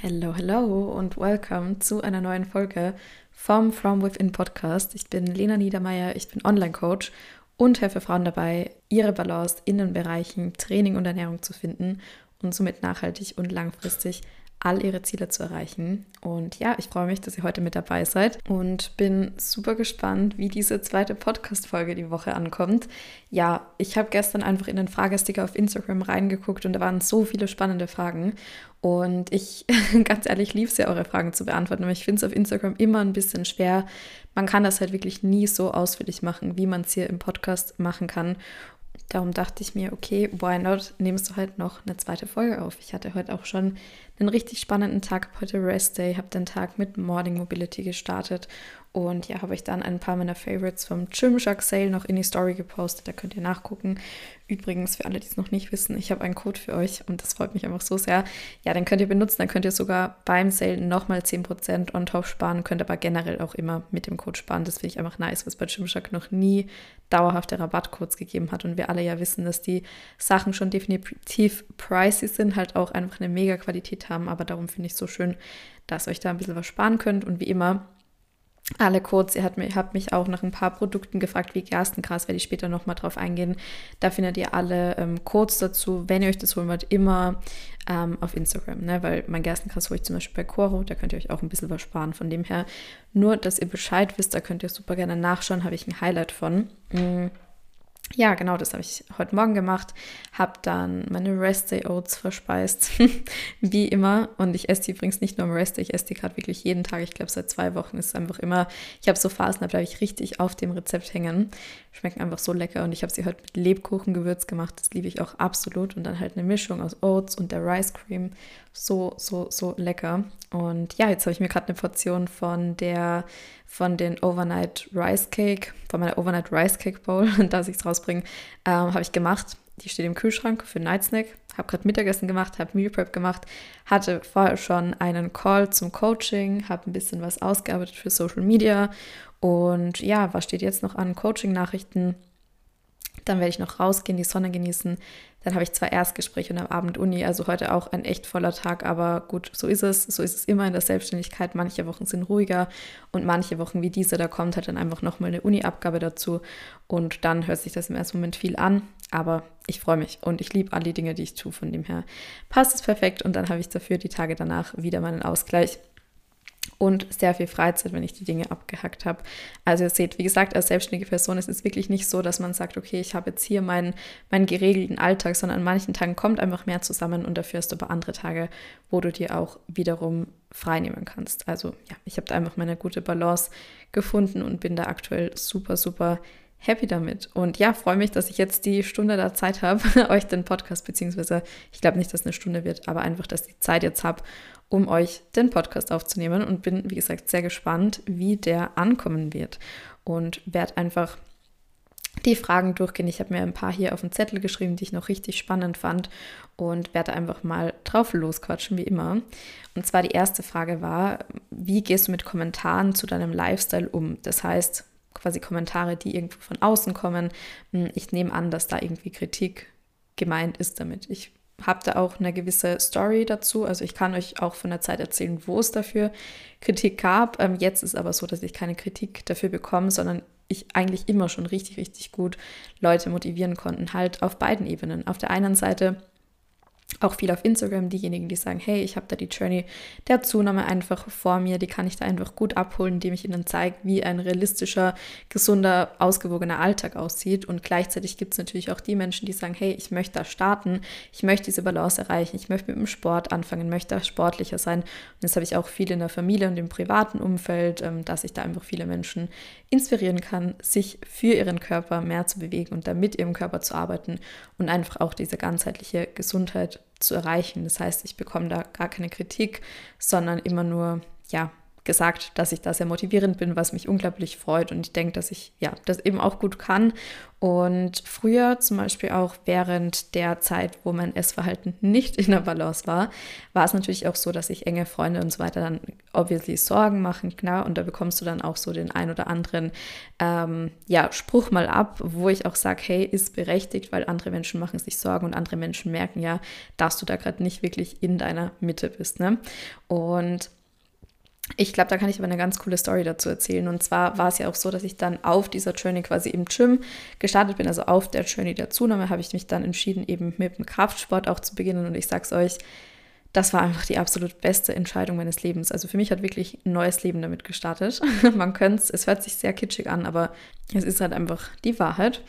Hello, hello und welcome zu einer neuen Folge vom From Within Podcast. Ich bin Lena Niedermeyer, ich bin Online-Coach und helfe Frauen dabei, ihre Balance in den Bereichen Training und Ernährung zu finden und somit nachhaltig und langfristig all ihre Ziele zu erreichen. Und ja, ich freue mich, dass ihr heute mit dabei seid und bin super gespannt, wie diese zweite Podcast-Folge die Woche ankommt. Ja, ich habe gestern einfach in den Fragesticker auf Instagram reingeguckt und da waren so viele spannende Fragen. Und ich, ganz ehrlich, liebe es ja, eure Fragen zu beantworten, aber ich finde es auf Instagram immer ein bisschen schwer. Man kann das halt wirklich nie so ausführlich machen, wie man es hier im Podcast machen kann. Darum dachte ich mir, okay, why not, nimmst du halt noch eine zweite Folge auf. Ich hatte heute auch schon einen richtig spannenden Tag, heute Rest Day, habe den Tag mit Morning Mobility gestartet und ja, habe ich dann ein paar meiner Favorites vom Gymshark Sale noch in die Story gepostet. Da könnt ihr nachgucken. Übrigens, für alle, die es noch nicht wissen, ich habe einen Code für euch und das freut mich einfach so sehr. Ja, den könnt ihr benutzen. Dann könnt ihr sogar beim Sale nochmal 10% on top sparen. Könnt aber generell auch immer mit dem Code sparen. Das finde ich einfach nice, was bei Gymshark noch nie dauerhafte Rabattcodes gegeben hat. Und wir alle ja wissen, dass die Sachen schon definitiv pricey sind, halt auch einfach eine mega Qualität haben. Aber darum finde ich es so schön, dass euch da ein bisschen was sparen könnt. Und wie immer, alle Codes. Ihr habt mich, habt mich auch nach ein paar Produkten gefragt, wie Gerstengras, werde ich später nochmal drauf eingehen. Da findet ihr alle ähm, Codes dazu, wenn ihr euch das holen wollt, immer ähm, auf Instagram, ne? weil mein Gerstengras hole ich zum Beispiel bei Coro, da könnt ihr euch auch ein bisschen was sparen. Von dem her, nur, dass ihr Bescheid wisst, da könnt ihr super gerne nachschauen, habe ich ein Highlight von. Mhm. Ja, genau, das habe ich heute Morgen gemacht. Habe dann meine Rest Day Oats verspeist, wie immer. Und ich esse die übrigens nicht nur am Rest Day, ich esse die gerade wirklich jeden Tag. Ich glaube, seit zwei Wochen ist es einfach immer, ich habe so Phasen, da bleibe ich richtig auf dem Rezept hängen. Schmecken einfach so lecker und ich habe sie heute mit Lebkuchengewürz gemacht. Das liebe ich auch absolut. Und dann halt eine Mischung aus Oats und der Rice Cream. So, so, so lecker. Und ja, jetzt habe ich mir gerade eine Portion von der von den Overnight Rice Cake, von meiner Overnight Rice Cake Bowl, dass ich es rausbringe, ähm, habe ich gemacht. Die steht im Kühlschrank für Night Snack. Habe gerade Mittagessen gemacht, habe Meal Prep gemacht, hatte vorher schon einen Call zum Coaching, habe ein bisschen was ausgearbeitet für Social Media und ja, was steht jetzt noch an? Coaching-Nachrichten. Dann werde ich noch rausgehen, die Sonne genießen, dann habe ich zwei Erstgespräche und am Abend Uni, also heute auch ein echt voller Tag, aber gut, so ist es. So ist es immer in der Selbstständigkeit. Manche Wochen sind ruhiger und manche Wochen wie diese, da kommt halt dann einfach nochmal eine Uni-Abgabe dazu und dann hört sich das im ersten Moment viel an, aber ich freue mich und ich liebe all die Dinge, die ich tue. Von dem her passt es perfekt und dann habe ich dafür die Tage danach wieder meinen Ausgleich und sehr viel Freizeit, wenn ich die Dinge abgehackt habe. Also ihr seht, wie gesagt, als selbstständige Person ist es wirklich nicht so, dass man sagt, okay, ich habe jetzt hier meinen, meinen geregelten Alltag, sondern an manchen Tagen kommt einfach mehr zusammen und dafür hast du aber andere Tage, wo du dir auch wiederum frei nehmen kannst. Also ja, ich habe da einfach meine gute Balance gefunden und bin da aktuell super, super happy damit. Und ja, freue mich, dass ich jetzt die Stunde der Zeit habe, euch den Podcast, beziehungsweise ich glaube nicht, dass es eine Stunde wird, aber einfach, dass ich die Zeit jetzt habe, um euch den Podcast aufzunehmen und bin, wie gesagt, sehr gespannt, wie der ankommen wird und werde einfach die Fragen durchgehen. Ich habe mir ein paar hier auf den Zettel geschrieben, die ich noch richtig spannend fand und werde einfach mal drauf losquatschen, wie immer. Und zwar die erste Frage war, wie gehst du mit Kommentaren zu deinem Lifestyle um? Das heißt, quasi Kommentare, die irgendwo von außen kommen. Hm, ich nehme an, dass da irgendwie Kritik gemeint ist damit. Ich habe da auch eine gewisse Story dazu. Also ich kann euch auch von der Zeit erzählen, wo es dafür Kritik gab. Ähm, jetzt ist aber so, dass ich keine Kritik dafür bekomme, sondern ich eigentlich immer schon richtig, richtig gut Leute motivieren konnten, halt auf beiden Ebenen. Auf der einen Seite auch viel auf Instagram, diejenigen, die sagen, hey, ich habe da die Journey der Zunahme einfach vor mir, die kann ich da einfach gut abholen, indem ich ihnen zeige, wie ein realistischer, gesunder, ausgewogener Alltag aussieht. Und gleichzeitig gibt es natürlich auch die Menschen, die sagen, hey, ich möchte da starten, ich möchte diese Balance erreichen, ich möchte mit dem Sport anfangen, möchte da sportlicher sein. Und das habe ich auch viel in der Familie und im privaten Umfeld, ähm, dass ich da einfach viele Menschen inspirieren kann, sich für ihren Körper mehr zu bewegen und da mit ihrem Körper zu arbeiten und einfach auch diese ganzheitliche Gesundheit zu erreichen. Das heißt, ich bekomme da gar keine Kritik, sondern immer nur, ja, gesagt, dass ich da sehr motivierend bin, was mich unglaublich freut und ich denke, dass ich ja das eben auch gut kann. Und früher zum Beispiel auch während der Zeit, wo mein Essverhalten nicht in der Balance war, war es natürlich auch so, dass ich enge Freunde und so weiter dann obviously Sorgen machen, klar. Und da bekommst du dann auch so den ein oder anderen ähm, ja, Spruch mal ab, wo ich auch sage, hey, ist berechtigt, weil andere Menschen machen sich Sorgen und andere Menschen merken ja, dass du da gerade nicht wirklich in deiner Mitte bist. Ne? Und ich glaube, da kann ich aber eine ganz coole Story dazu erzählen. Und zwar war es ja auch so, dass ich dann auf dieser Journey quasi im Gym gestartet bin. Also auf der Journey der Zunahme habe ich mich dann entschieden, eben mit dem Kraftsport auch zu beginnen. Und ich sage es euch, das war einfach die absolut beste Entscheidung meines Lebens. Also für mich hat wirklich ein neues Leben damit gestartet. Man könnte es, es hört sich sehr kitschig an, aber es ist halt einfach die Wahrheit.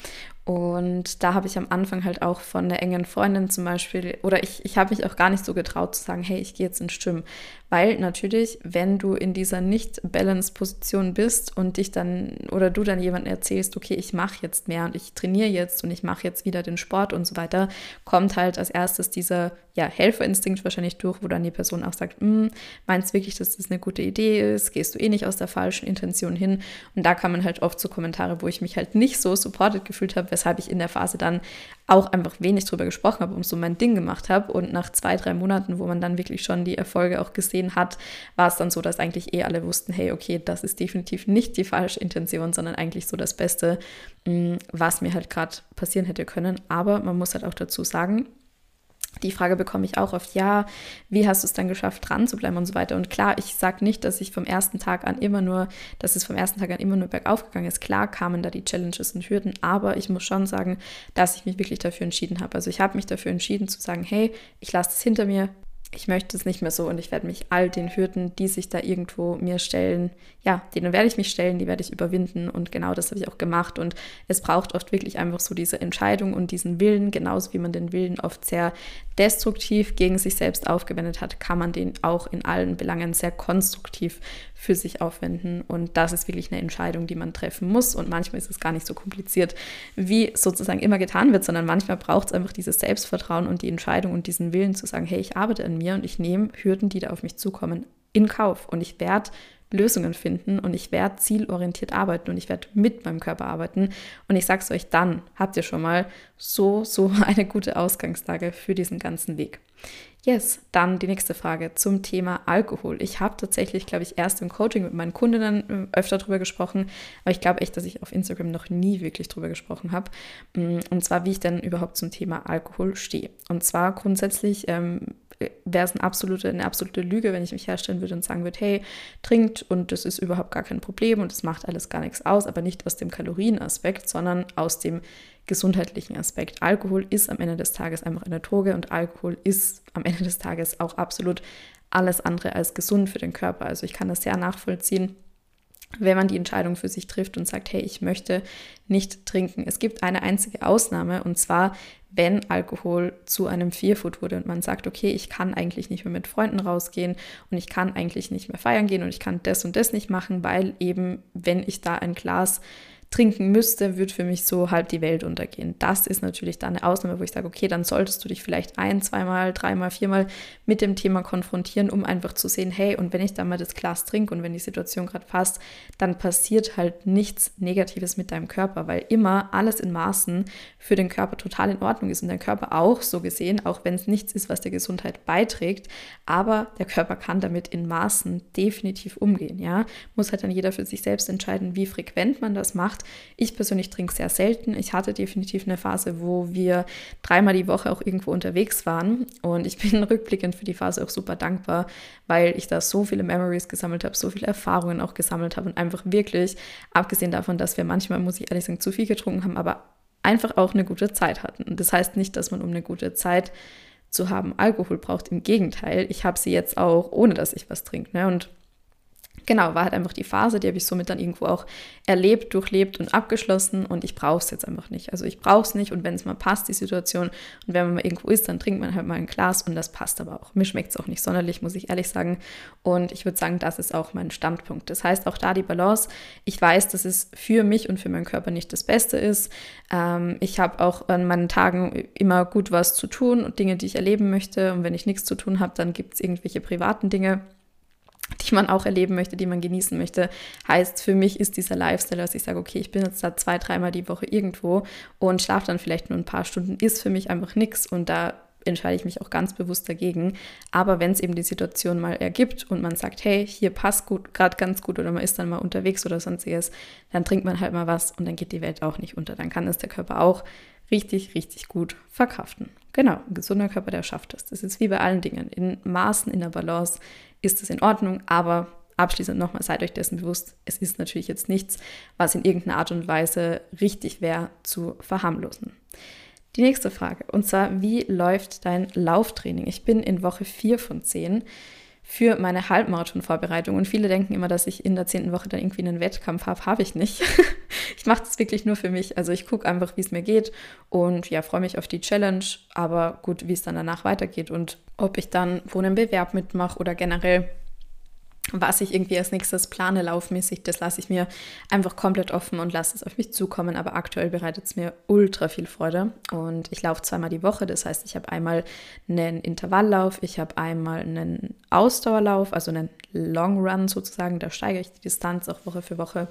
Und da habe ich am Anfang halt auch von einer engen Freundin zum Beispiel, oder ich, ich habe mich auch gar nicht so getraut zu sagen, hey, ich gehe jetzt ins Schwimmen. Weil natürlich, wenn du in dieser nicht-Balance-Position bist und dich dann, oder du dann jemandem erzählst, okay, ich mache jetzt mehr und ich trainiere jetzt und ich mache jetzt wieder den Sport und so weiter, kommt halt als erstes dieser ja, Helferinstinkt wahrscheinlich durch, wo dann die Person auch sagt, hm, meinst wirklich, dass das eine gute Idee ist? Gehst du eh nicht aus der falschen Intention hin? Und da kann man halt oft so Kommentare, wo ich mich halt nicht so supported gefühlt habe, weshalb ich in der Phase dann auch einfach wenig drüber gesprochen habe und so mein Ding gemacht habe. Und nach zwei, drei Monaten, wo man dann wirklich schon die Erfolge auch gesehen hat, war es dann so, dass eigentlich eh alle wussten, hey, okay, das ist definitiv nicht die falsche Intention, sondern eigentlich so das Beste, mm, was mir halt gerade passieren hätte können. Aber man muss halt auch dazu sagen, die Frage bekomme ich auch oft, ja, wie hast du es dann geschafft, dran zu bleiben und so weiter. Und klar, ich sage nicht, dass ich vom ersten Tag an immer nur, dass es vom ersten Tag an immer nur bergauf gegangen ist. Klar kamen da die Challenges und Hürden, aber ich muss schon sagen, dass ich mich wirklich dafür entschieden habe. Also ich habe mich dafür entschieden zu sagen, hey, ich lasse es hinter mir, ich möchte es nicht mehr so und ich werde mich all den Hürden, die sich da irgendwo mir stellen, ja, denen werde ich mich stellen, die werde ich überwinden und genau das habe ich auch gemacht und es braucht oft wirklich einfach so diese Entscheidung und diesen Willen, genauso wie man den Willen oft sehr destruktiv gegen sich selbst aufgewendet hat, kann man den auch in allen Belangen sehr konstruktiv für sich aufwenden. Und das ist wirklich eine Entscheidung, die man treffen muss. Und manchmal ist es gar nicht so kompliziert, wie sozusagen immer getan wird, sondern manchmal braucht es einfach dieses Selbstvertrauen und die Entscheidung und diesen Willen zu sagen, hey, ich arbeite an mir und ich nehme Hürden, die da auf mich zukommen, in Kauf. Und ich werde Lösungen finden und ich werde zielorientiert arbeiten und ich werde mit meinem Körper arbeiten. Und ich sage es euch, dann habt ihr schon mal so, so eine gute Ausgangslage für diesen ganzen Weg. Yes, dann die nächste Frage zum Thema Alkohol. Ich habe tatsächlich, glaube ich, erst im Coaching mit meinen Kundinnen äh, öfter drüber gesprochen, aber ich glaube echt, dass ich auf Instagram noch nie wirklich drüber gesprochen habe. Mm, und zwar, wie ich denn überhaupt zum Thema Alkohol stehe. Und zwar grundsätzlich ähm, wäre es eine absolute, eine absolute Lüge, wenn ich mich herstellen würde und sagen würde, hey, trinkt und das ist überhaupt gar kein Problem und es macht alles gar nichts aus, aber nicht aus dem Kalorienaspekt, sondern aus dem gesundheitlichen Aspekt. Alkohol ist am Ende des Tages einfach eine Droge und Alkohol ist am Ende des Tages auch absolut alles andere als gesund für den Körper. Also ich kann das sehr nachvollziehen, wenn man die Entscheidung für sich trifft und sagt, hey, ich möchte nicht trinken. Es gibt eine einzige Ausnahme und zwar, wenn Alkohol zu einem Fearfood wurde und man sagt, okay, ich kann eigentlich nicht mehr mit Freunden rausgehen und ich kann eigentlich nicht mehr feiern gehen und ich kann das und das nicht machen, weil eben, wenn ich da ein Glas trinken müsste, würde für mich so halb die Welt untergehen. Das ist natürlich dann eine Ausnahme, wo ich sage, okay, dann solltest du dich vielleicht ein, zweimal, dreimal, viermal mit dem Thema konfrontieren, um einfach zu sehen, hey, und wenn ich dann mal das Glas trinke und wenn die Situation gerade passt, dann passiert halt nichts Negatives mit deinem Körper, weil immer alles in Maßen für den Körper total in Ordnung ist und der Körper auch so gesehen, auch wenn es nichts ist, was der Gesundheit beiträgt, aber der Körper kann damit in Maßen definitiv umgehen, ja. Muss halt dann jeder für sich selbst entscheiden, wie frequent man das macht, gemacht. Ich persönlich trinke sehr selten. Ich hatte definitiv eine Phase, wo wir dreimal die Woche auch irgendwo unterwegs waren. Und ich bin rückblickend für die Phase auch super dankbar, weil ich da so viele Memories gesammelt habe, so viele Erfahrungen auch gesammelt habe und einfach wirklich, abgesehen davon, dass wir manchmal, muss ich ehrlich sagen, zu viel getrunken haben, aber einfach auch eine gute Zeit hatten. Und das heißt nicht, dass man um eine gute Zeit zu haben Alkohol braucht. Im Gegenteil, ich habe sie jetzt auch, ohne dass ich was trinke. Ne? Und genau, war halt einfach die Phase, die habe ich somit dann irgendwo auch erlebt, durchlebt und abgeschlossen und ich brauche es jetzt einfach nicht. Also ich brauche es nicht und wenn es mal passt, die Situation und wenn man mal irgendwo ist, dann trinkt man halt mal ein Glas und das passt aber auch. Mir schmeckt es auch nicht sonderlich, muss ich ehrlich sagen und ich würde sagen, das ist auch mein Standpunkt. Das heißt, auch da die Balance. Ich weiß, dass es für mich und für meinen Körper nicht das Beste ist. Ähm, ich habe auch an meinen Tagen immer gut was zu tun und Dinge, die ich erleben möchte und wenn ich nichts zu tun habe, dann gibt es irgendwelche privaten Dinge die man auch erleben möchte, die man genießen möchte. Heißt, für mich ist dieser Lifestyle, dass ich sage, okay, ich bin jetzt da zwei, dreimal die Woche irgendwo und schlafe dann vielleicht nur ein paar Stunden, ist für mich einfach nichts und da entscheide ich mich auch ganz bewusst dagegen. Aber wenn es eben die Situation mal ergibt und man sagt, hey, hier passt gut, gerade ganz gut oder man ist dann mal unterwegs oder sonstiges, dann trinkt man halt mal was und dann geht die Welt auch nicht unter. Dann kann es der Körper auch richtig, richtig gut verkraften. Genau, ein gesunder Körper, der schafft das. Das ist wie bei allen Dingen. In Maßen, in der Balance ist es in Ordnung, aber abschließend nochmal, seid euch dessen bewusst, es ist natürlich jetzt nichts, was in irgendeiner Art und Weise richtig wäre zu verharmlosen. Die nächste Frage, und zwar, wie läuft dein Lauftraining? Ich bin in Woche 4 von 10 für meine Halbmarathon-Vorbereitung. Und viele denken immer, dass ich in der zehnten Woche dann irgendwie einen Wettkampf habe. Habe ich nicht. ich mache das wirklich nur für mich. Also ich gucke einfach, wie es mir geht und ja, freue mich auf die Challenge. Aber gut, wie es dann danach weitergeht und ob ich dann wo einen Bewerb mitmache oder generell was ich irgendwie als nächstes plane, laufmäßig, das lasse ich mir einfach komplett offen und lasse es auf mich zukommen. Aber aktuell bereitet es mir ultra viel Freude. Und ich laufe zweimal die Woche. Das heißt, ich habe einmal einen Intervalllauf, ich habe einmal einen Ausdauerlauf, also einen Long Run sozusagen. Da steigere ich die Distanz auch Woche für Woche.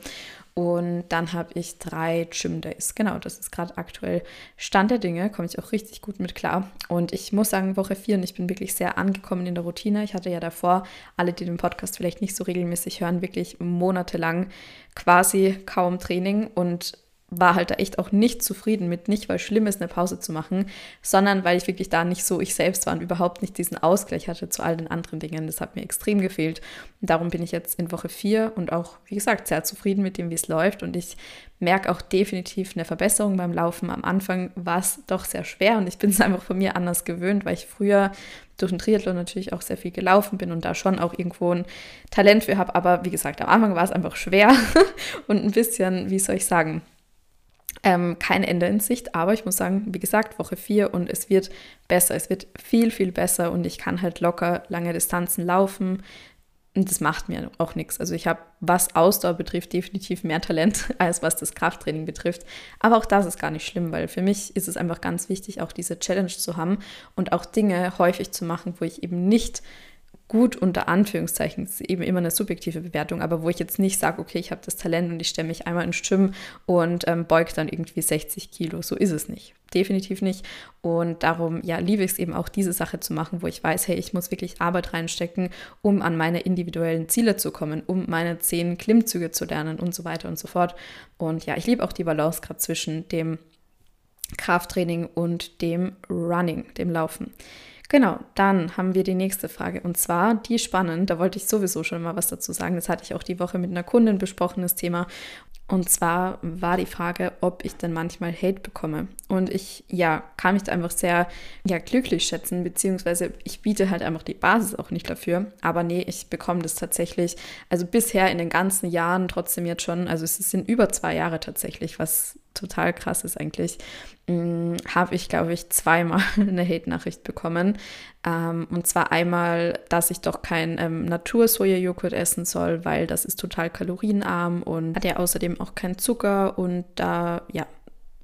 Und dann habe ich drei Gym Days. Genau, das ist gerade aktuell Stand der Dinge. Komme ich auch richtig gut mit klar. Und ich muss sagen, Woche vier und ich bin wirklich sehr angekommen in der Routine. Ich hatte ja davor, alle, die den Podcast vielleicht nicht so regelmäßig hören, wirklich monatelang quasi kaum Training und war halt da echt auch nicht zufrieden mit, nicht weil schlimm ist, eine Pause zu machen, sondern weil ich wirklich da nicht so ich selbst war und überhaupt nicht diesen Ausgleich hatte zu all den anderen Dingen. Das hat mir extrem gefehlt. Und darum bin ich jetzt in Woche 4 und auch, wie gesagt, sehr zufrieden mit dem, wie es läuft. Und ich merke auch definitiv eine Verbesserung beim Laufen. Am Anfang war es doch sehr schwer und ich bin es einfach von mir anders gewöhnt, weil ich früher durch den Triathlon natürlich auch sehr viel gelaufen bin und da schon auch irgendwo ein Talent für habe. Aber wie gesagt, am Anfang war es einfach schwer und ein bisschen, wie soll ich sagen, ähm, kein Ende in Sicht, aber ich muss sagen, wie gesagt, Woche 4 und es wird besser. Es wird viel, viel besser und ich kann halt locker lange Distanzen laufen. Und das macht mir auch nichts. Also ich habe, was Ausdauer betrifft, definitiv mehr Talent, als was das Krafttraining betrifft. Aber auch das ist gar nicht schlimm, weil für mich ist es einfach ganz wichtig, auch diese Challenge zu haben und auch Dinge häufig zu machen, wo ich eben nicht gut unter Anführungszeichen, das ist eben immer eine subjektive Bewertung, aber wo ich jetzt nicht sage, okay, ich habe das Talent und ich stelle mich einmal ins Gym und ähm, beug dann irgendwie 60 Kilo. So ist es nicht. Definitiv nicht. Und darum, ja, liebe ich es eben auch, diese Sache zu machen, wo ich weiß, hey, ich muss wirklich Arbeit reinstecken, um an meine individuellen Ziele zu kommen, um meine zehn Klimmzüge zu lernen und so weiter und so fort. Und ja, ich liebe auch die Balance gerade zwischen dem Krafttraining und dem Running, dem Laufen. Genau, dann haben wir die nächste Frage und zwar die spannend, da wollte ich sowieso schon mal was dazu sagen. Das hatte ich auch die Woche mit einer Kundin besprochen, das Thema. Und zwar war die Frage, ob ich denn manchmal Hate bekomme. Und ich, ja, kann mich da einfach sehr, ja, glücklich schätzen, beziehungsweise ich biete halt einfach die Basis auch nicht dafür. Aber nee, ich bekomme das tatsächlich, also bisher in den ganzen Jahren trotzdem jetzt schon, also es sind über zwei Jahre tatsächlich, was total krass ist eigentlich, hm, habe ich, glaube ich, zweimal eine Hate-Nachricht bekommen. Ähm, und zwar einmal, dass ich doch kein ähm, Natur-Soja-Joghurt essen soll, weil das ist total kalorienarm und hat ja außerdem auch keinen Zucker. Und da, ja,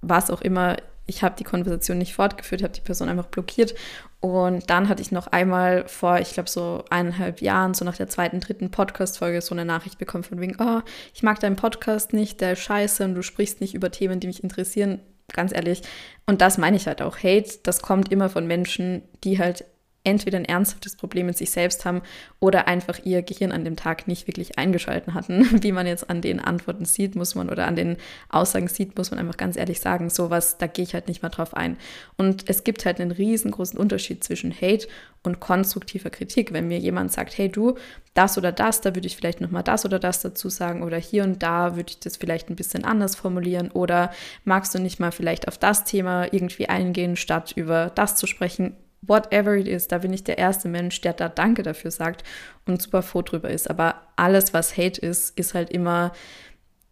war es auch immer, ich habe die Konversation nicht fortgeführt, habe die Person einfach blockiert. Und dann hatte ich noch einmal vor, ich glaube, so eineinhalb Jahren, so nach der zweiten, dritten Podcast-Folge, so eine Nachricht bekommen von wegen, oh, ich mag deinen Podcast nicht, der ist scheiße und du sprichst nicht über Themen, die mich interessieren. Ganz ehrlich. Und das meine ich halt auch. Hate, das kommt immer von Menschen, die halt entweder ein ernsthaftes Problem mit sich selbst haben oder einfach ihr Gehirn an dem Tag nicht wirklich eingeschalten hatten. Wie man jetzt an den Antworten sieht, muss man oder an den Aussagen sieht, muss man einfach ganz ehrlich sagen, sowas, da gehe ich halt nicht mal drauf ein. Und es gibt halt einen riesengroßen Unterschied zwischen Hate und konstruktiver Kritik. Wenn mir jemand sagt, hey du, das oder das, da würde ich vielleicht nochmal das oder das dazu sagen oder hier und da würde ich das vielleicht ein bisschen anders formulieren oder magst du nicht mal vielleicht auf das Thema irgendwie eingehen, statt über das zu sprechen, whatever it is, da bin ich der erste Mensch, der da Danke dafür sagt und super froh drüber ist. Aber alles, was Hate ist, ist halt immer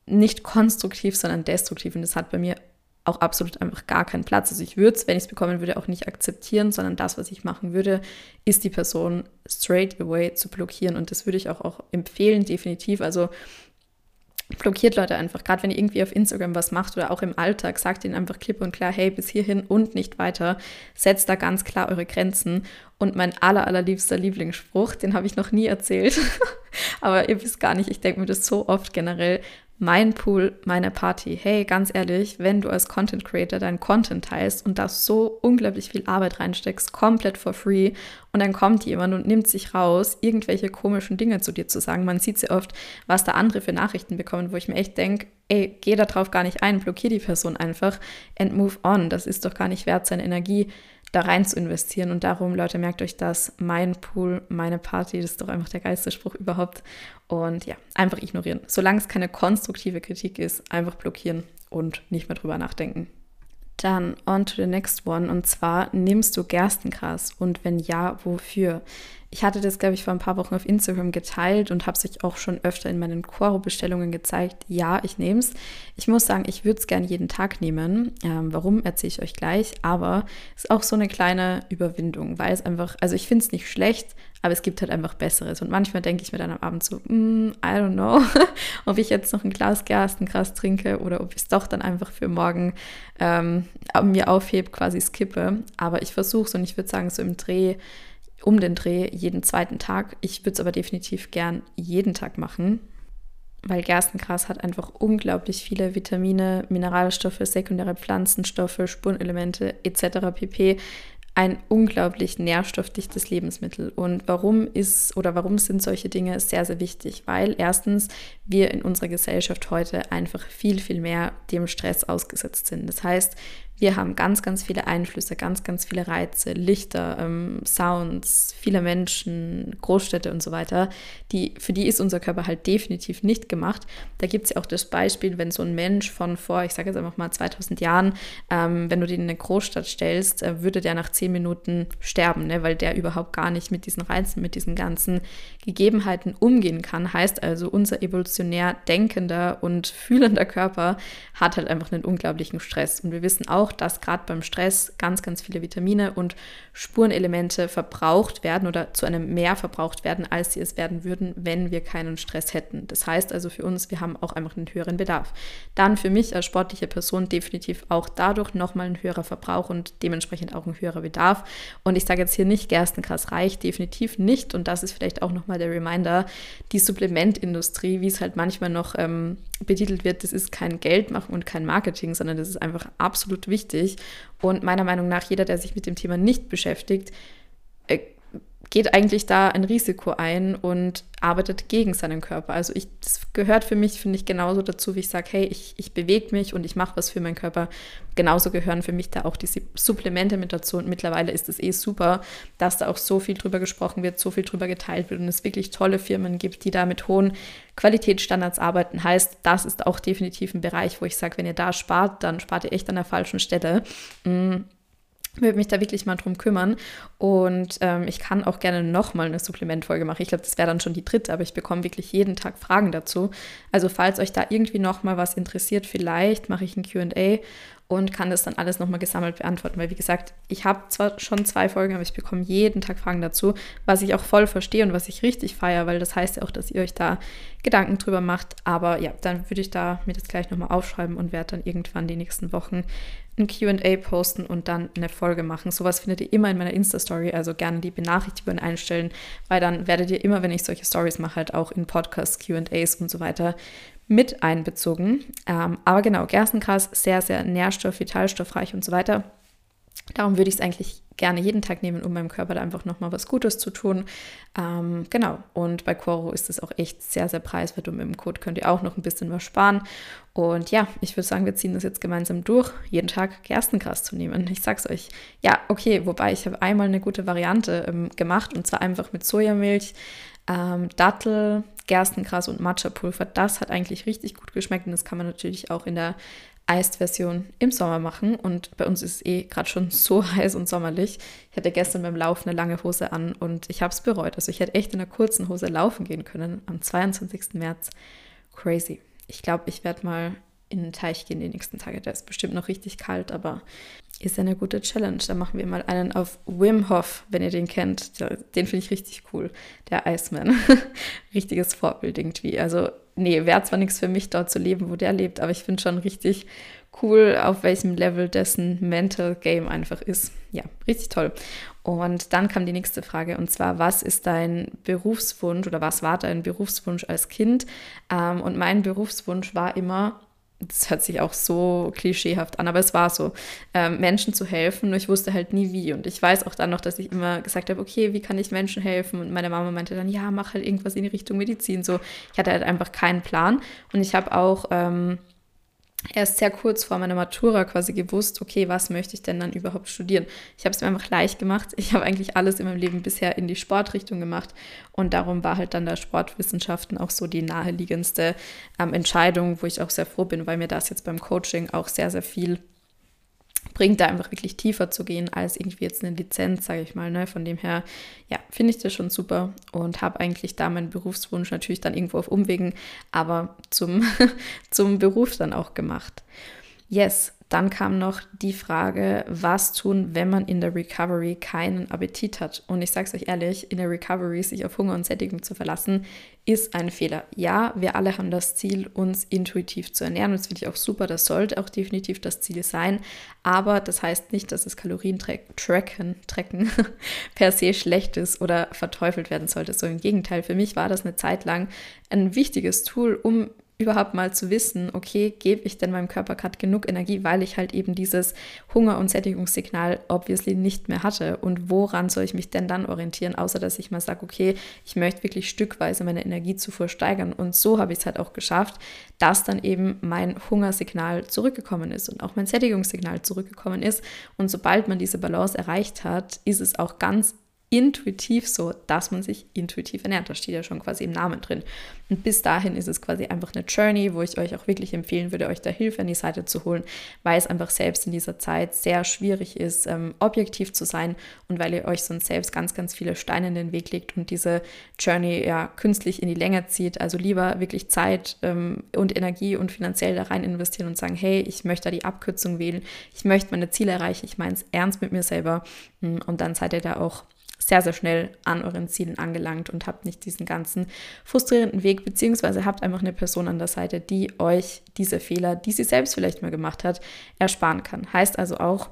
nicht konstruktiv, sondern destruktiv. Und das hat bei mir auch absolut einfach gar keinen Platz. Also ich würde es, wenn ich es bekommen würde, auch nicht akzeptieren, sondern das, was ich machen würde, ist die Person straight away zu blockieren. Und das würde ich auch, auch empfehlen, definitiv. Also blockiert Leute einfach. Gerade wenn ihr irgendwie auf Instagram was macht oder auch im Alltag, sagt ihnen einfach klipp und klar, hey, bis hierhin und nicht weiter. Setzt da ganz klar eure Grenzen. Und mein aller, allerliebster Lieblingsspruch, den habe ich noch nie erzählt. Aber ihr wisst gar nicht, ich denke mir das so oft generell, mein Pool, meine Party. Hey, ganz ehrlich, wenn du als Content Creator deinen Content teilst und da so unglaublich viel Arbeit reinsteckst, komplett for free, und dann kommt jemand und nimmt sich raus, irgendwelche komischen Dinge zu dir zu sagen. Man sieht sehr oft, was da andere für Nachrichten bekommen, wo ich mir echt denke, ey, geh da drauf gar nicht ein, blockier die Person einfach and move on. Das ist doch gar nicht wert, seine Energie da rein zu investieren. Und darum, Leute, merkt euch das, mein Pool, meine Party, das ist doch einfach der geilste Spruch überhaupt. Und ja, einfach ignorieren. Solange es keine konstruktive Kritik ist, einfach blockieren und nicht mehr drüber nachdenken. Dann on to the next one. Und zwar, nimmst du Gerstengras? Und wenn ja, wofür? Ich hatte das, glaube ich, vor ein paar Wochen auf Instagram geteilt und habe es euch auch schon öfter in meinen Quoro-Bestellungen gezeigt. Ja, ich nehme es. Ich muss sagen, ich würde es gerne jeden Tag nehmen. Ähm, warum, erzähle ich euch gleich. Aber es ist auch so eine kleine Überwindung, weil es einfach, also ich finde es nicht schlecht, aber es gibt halt einfach Besseres. Und manchmal denke ich mir dann am Abend so, mm, I don't know, ob ich jetzt noch ein Glas Gerstengras trinke oder ob ich es doch dann einfach für morgen ähm, mir aufhebe, quasi skippe. Aber ich versuche es und ich würde sagen, so im Dreh um den Dreh jeden zweiten Tag. Ich würde es aber definitiv gern jeden Tag machen, weil Gerstengras hat einfach unglaublich viele Vitamine, Mineralstoffe, sekundäre Pflanzenstoffe, Spurenelemente etc. pp ein unglaublich nährstoffdichtes Lebensmittel. Und warum ist oder warum sind solche Dinge sehr, sehr wichtig? Weil erstens wir in unserer Gesellschaft heute einfach viel, viel mehr dem Stress ausgesetzt sind. Das heißt, wir haben ganz, ganz viele Einflüsse, ganz, ganz viele Reize, Lichter, ähm, Sounds, viele Menschen, Großstädte und so weiter. Die, für die ist unser Körper halt definitiv nicht gemacht. Da gibt es ja auch das Beispiel, wenn so ein Mensch von vor, ich sage jetzt einfach mal 2000 Jahren, ähm, wenn du den in eine Großstadt stellst, äh, würde der nach zehn Minuten sterben, ne? weil der überhaupt gar nicht mit diesen Reizen, mit diesen ganzen Gegebenheiten umgehen kann. Heißt also, unser evolutionär denkender und fühlender Körper hat halt einfach einen unglaublichen Stress. Und wir wissen auch, dass gerade beim Stress ganz, ganz viele Vitamine und Spurenelemente verbraucht werden oder zu einem mehr verbraucht werden, als sie es werden würden, wenn wir keinen Stress hätten. Das heißt also für uns, wir haben auch einfach einen höheren Bedarf. Dann für mich als sportliche Person definitiv auch dadurch nochmal ein höherer Verbrauch und dementsprechend auch ein höherer Bedarf. Und ich sage jetzt hier nicht, Gerstenkrass reicht, definitiv nicht. Und das ist vielleicht auch nochmal der Reminder, die Supplementindustrie, wie es halt manchmal noch ähm, betitelt wird, das ist kein Geldmachen und kein Marketing, sondern das ist einfach absolut wichtig. Und meiner Meinung nach, jeder, der sich mit dem Thema nicht beschäftigt, äh, geht eigentlich da ein Risiko ein und arbeitet gegen seinen Körper. Also ich, das gehört für mich, finde ich, genauso dazu, wie ich sage, hey, ich, ich bewege mich und ich mache was für meinen Körper. Genauso gehören für mich da auch diese Supplemente mit dazu. Und mittlerweile ist es eh super, dass da auch so viel drüber gesprochen wird, so viel drüber geteilt wird und es wirklich tolle Firmen gibt, die da mit hohen Qualitätsstandards arbeiten. Heißt, das ist auch definitiv ein Bereich, wo ich sage, wenn ihr da spart, dann spart ihr echt an der falschen Stelle. Mhm würde mich da wirklich mal drum kümmern. Und ähm, ich kann auch gerne nochmal eine Supplementfolge machen. Ich glaube, das wäre dann schon die dritte, aber ich bekomme wirklich jeden Tag Fragen dazu. Also falls euch da irgendwie nochmal was interessiert, vielleicht mache ich ein QA und kann das dann alles nochmal gesammelt beantworten. Weil wie gesagt, ich habe zwar schon zwei Folgen, aber ich bekomme jeden Tag Fragen dazu, was ich auch voll verstehe und was ich richtig feiere, weil das heißt ja auch, dass ihr euch da Gedanken drüber macht. Aber ja, dann würde ich da mir das gleich nochmal aufschreiben und werde dann irgendwann die nächsten Wochen ein QA posten und dann eine Folge machen. Sowas findet ihr immer in meiner Insta-Story, also gerne die Benachrichtigungen einstellen, weil dann werdet ihr immer, wenn ich solche Stories mache, halt auch in Podcasts, QAs und so weiter mit einbezogen. Ähm, aber genau, Gerstengras, sehr, sehr nährstoff-, vitalstoffreich und so weiter. Darum würde ich es eigentlich gerne jeden Tag nehmen, um meinem Körper da einfach nochmal was Gutes zu tun. Ähm, genau, und bei Coro ist es auch echt sehr, sehr preiswert und mit dem Code könnt ihr auch noch ein bisschen was sparen. Und ja, ich würde sagen, wir ziehen das jetzt gemeinsam durch, jeden Tag Gerstengras zu nehmen. Ich sag's euch. Ja, okay, wobei ich habe einmal eine gute Variante ähm, gemacht und zwar einfach mit Sojamilch, ähm, Dattel, Gerstengras und Matcha-Pulver. Das hat eigentlich richtig gut geschmeckt und das kann man natürlich auch in der Eist-Version im Sommer machen. Und bei uns ist es eh gerade schon so heiß und sommerlich. Ich hatte gestern beim Laufen eine lange Hose an und ich habe es bereut. Also ich hätte echt in einer kurzen Hose laufen gehen können am 22. März. Crazy. Ich glaube, ich werde mal in den Teich gehen die nächsten Tage. Der ist bestimmt noch richtig kalt, aber ist eine gute Challenge. Da machen wir mal einen auf Wim Hof, wenn ihr den kennt. Den finde ich richtig cool. Der Iceman. Richtiges Vorbild irgendwie. Also, nee, wäre zwar nichts für mich, dort zu leben, wo der lebt, aber ich finde schon richtig cool, auf welchem Level dessen Mental Game einfach ist. Ja, richtig toll. Und dann kam die nächste Frage und zwar, was ist dein Berufswunsch oder was war dein Berufswunsch als Kind? Ähm, und mein Berufswunsch war immer, das hört sich auch so klischeehaft an, aber es war so, ähm, Menschen zu helfen. Nur ich wusste halt nie wie. Und ich weiß auch dann noch, dass ich immer gesagt habe, okay, wie kann ich Menschen helfen? Und meine Mama meinte dann, ja, mach halt irgendwas in die Richtung Medizin. So, ich hatte halt einfach keinen Plan. Und ich habe auch ähm, erst sehr kurz vor meiner Matura quasi gewusst, okay, was möchte ich denn dann überhaupt studieren? Ich habe es mir einfach leicht gemacht. Ich habe eigentlich alles in meinem Leben bisher in die Sportrichtung gemacht und darum war halt dann der Sportwissenschaften auch so die naheliegendste ähm, Entscheidung, wo ich auch sehr froh bin, weil mir das jetzt beim Coaching auch sehr, sehr viel bringt, da einfach wirklich tiefer zu gehen als irgendwie jetzt eine Lizenz, sage ich mal. Ne? Von dem her, ja, finde ich das schon super und habe eigentlich da meinen Berufswunsch natürlich dann irgendwo auf Umwegen, aber zum, zum Beruf dann auch gemacht. Yes, dann kam noch die Frage, was tun, wenn man in der Recovery keinen Appetit hat. Und ich sage es euch ehrlich, in der Recovery sich auf Hunger und Sättigung zu verlassen, ist ein Fehler. Ja, wir alle haben das Ziel, uns intuitiv zu ernähren. Das finde ich auch super. Das sollte auch definitiv das Ziel sein. Aber das heißt nicht, dass das Kalorien-Tracken tracken, per se schlecht ist oder verteufelt werden sollte. So im Gegenteil. Für mich war das eine Zeit lang ein wichtiges Tool, um überhaupt mal zu wissen, okay, gebe ich denn meinem Körper gerade genug Energie, weil ich halt eben dieses Hunger- und Sättigungssignal obviously nicht mehr hatte. Und woran soll ich mich denn dann orientieren, außer dass ich mal sage, okay, ich möchte wirklich stückweise meine Energiezufuhr steigern. Und so habe ich es halt auch geschafft, dass dann eben mein Hungersignal zurückgekommen ist und auch mein Sättigungssignal zurückgekommen ist. Und sobald man diese Balance erreicht hat, ist es auch ganz intuitiv so, dass man sich intuitiv ernährt. Das steht ja schon quasi im Namen drin. Und bis dahin ist es quasi einfach eine Journey, wo ich euch auch wirklich empfehlen würde, euch da Hilfe an die Seite zu holen, weil es einfach selbst in dieser Zeit sehr schwierig ist, ähm, objektiv zu sein und weil ihr euch sonst selbst ganz, ganz viele Steine in den Weg legt und diese Journey ja künstlich in die Länge zieht. Also lieber wirklich Zeit ähm, und Energie und finanziell da rein investieren und sagen, hey, ich möchte da die Abkürzung wählen, ich möchte meine Ziele erreichen, ich meine es ernst mit mir selber hm, und dann seid ihr da auch sehr, sehr schnell an euren Zielen angelangt und habt nicht diesen ganzen frustrierenden Weg, beziehungsweise habt einfach eine Person an der Seite, die euch diese Fehler, die sie selbst vielleicht mal gemacht hat, ersparen kann. Heißt also auch,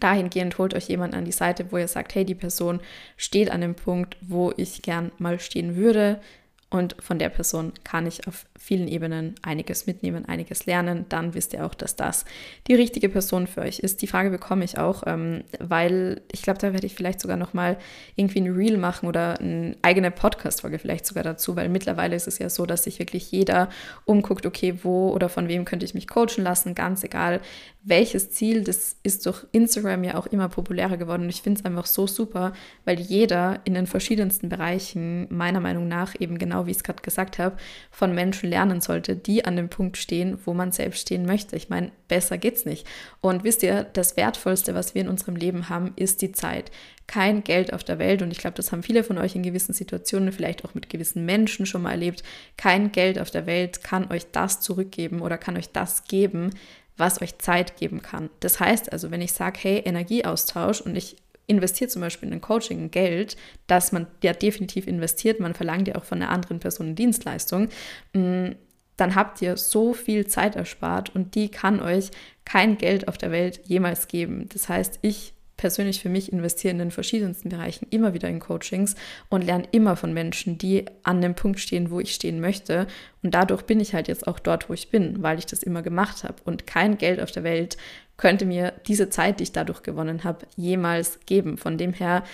dahingehend holt euch jemand an die Seite, wo ihr sagt, hey, die Person steht an dem Punkt, wo ich gern mal stehen würde. Und von der Person kann ich auf vielen Ebenen einiges mitnehmen, einiges lernen. Dann wisst ihr auch, dass das die richtige Person für euch ist. Die Frage bekomme ich auch, ähm, weil ich glaube, da werde ich vielleicht sogar noch mal irgendwie ein Reel machen oder eine eigene Podcast-Folge vielleicht sogar dazu, weil mittlerweile ist es ja so, dass sich wirklich jeder umguckt, okay, wo oder von wem könnte ich mich coachen lassen, ganz egal welches Ziel. Das ist durch Instagram ja auch immer populärer geworden. Ich finde es einfach so super, weil jeder in den verschiedensten Bereichen meiner Meinung nach eben genau wie ich es gerade gesagt habe, von Menschen lernen sollte, die an dem Punkt stehen, wo man selbst stehen möchte. Ich meine, besser geht's nicht. Und wisst ihr, das Wertvollste, was wir in unserem Leben haben, ist die Zeit. Kein Geld auf der Welt. Und ich glaube, das haben viele von euch in gewissen Situationen, vielleicht auch mit gewissen Menschen schon mal erlebt. Kein Geld auf der Welt kann euch das zurückgeben oder kann euch das geben, was euch Zeit geben kann. Das heißt also, wenn ich sage, hey, Energieaustausch und ich investiert zum Beispiel in ein Coaching Geld, das man ja definitiv investiert, man verlangt ja auch von einer anderen Person eine Dienstleistung, mm, dann habt ihr so viel Zeit erspart und die kann euch kein Geld auf der Welt jemals geben. Das heißt, ich persönlich für mich investiere in den verschiedensten Bereichen immer wieder in Coachings und lerne immer von Menschen, die an dem Punkt stehen, wo ich stehen möchte. Und dadurch bin ich halt jetzt auch dort, wo ich bin, weil ich das immer gemacht habe. Und kein Geld auf der Welt könnte mir diese Zeit, die ich dadurch gewonnen habe, jemals geben. Von dem her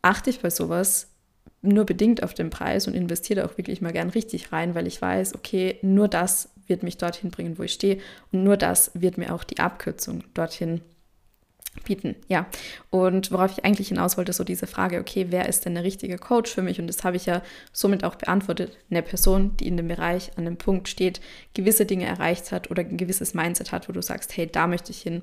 achte ich bei sowas nur bedingt auf den Preis und investiere auch wirklich mal gern richtig rein, weil ich weiß, okay, nur das wird mich dorthin bringen, wo ich stehe und nur das wird mir auch die Abkürzung dorthin bieten. Ja, und worauf ich eigentlich hinaus wollte, so diese Frage, okay, wer ist denn der richtige Coach für mich? Und das habe ich ja somit auch beantwortet. Eine Person, die in dem Bereich an dem Punkt steht, gewisse Dinge erreicht hat oder ein gewisses Mindset hat, wo du sagst, hey, da möchte ich hin.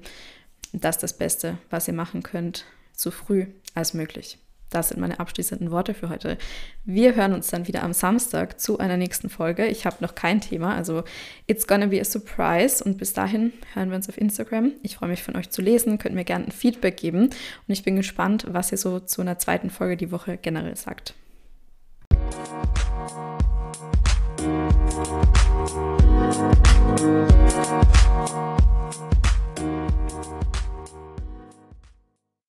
Das ist das Beste, was ihr machen könnt, so früh als möglich. Das sind meine abschließenden Worte für heute. Wir hören uns dann wieder am Samstag zu einer nächsten Folge. Ich habe noch kein Thema, also it's gonna be a surprise. Und bis dahin hören wir uns auf Instagram. Ich freue mich von euch zu lesen, könnt mir gerne ein Feedback geben. Und ich bin gespannt, was ihr so zu einer zweiten Folge die Woche generell sagt.